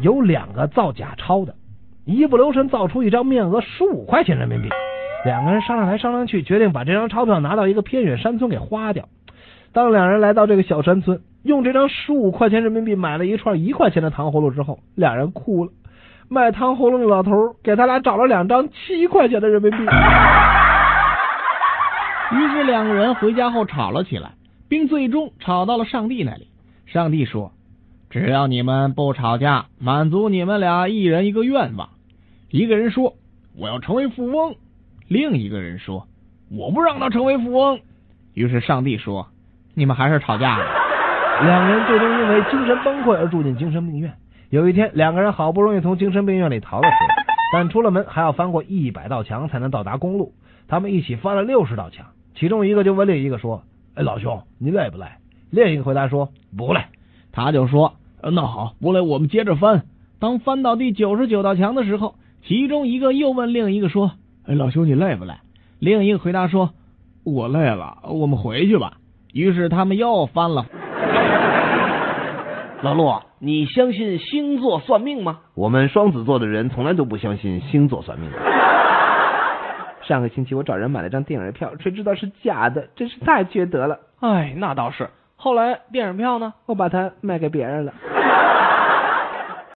有两个造假钞的，一不留神造出一张面额十五块钱人民币。两个人商量来商量去，决定把这张钞票拿到一个偏远山村给花掉。当两人来到这个小山村，用这张十五块钱人民币买了一串一块钱的糖葫芦之后，两人哭了。卖糖葫芦的老头给他俩找了两张七块钱的人民币。于是两个人回家后吵了起来，并最终吵到了上帝那里。上帝说：“只要你们不吵架，满足你们俩一人一个愿望。”一个人说：“我要成为富翁。”另一个人说：“我不让他成为富翁。”于是上帝说：“你们还是吵架了。” 两人最终因为精神崩溃而住进精神病院。有一天，两个人好不容易从精神病院里逃了出来，但出了门还要翻过一百道墙才能到达公路。他们一起翻了六十道墙。其中一个就问另一个说：“哎，老兄，你累不累？”另一个回答说：“不累。”他就说：“那好，不累，我们接着翻。”当翻到第九十九道墙的时候，其中一个又问另一个说：“哎，老兄，你累不累？”另一个回答说：“我累了，我们回去吧。”于是他们又翻了。老陆，你相信星座算命吗？我们双子座的人从来都不相信星座算命。上个星期我找人买了张电影票，谁知道是假的，真是太缺德了。哎，那倒是。后来电影票呢？我把它卖给别人了。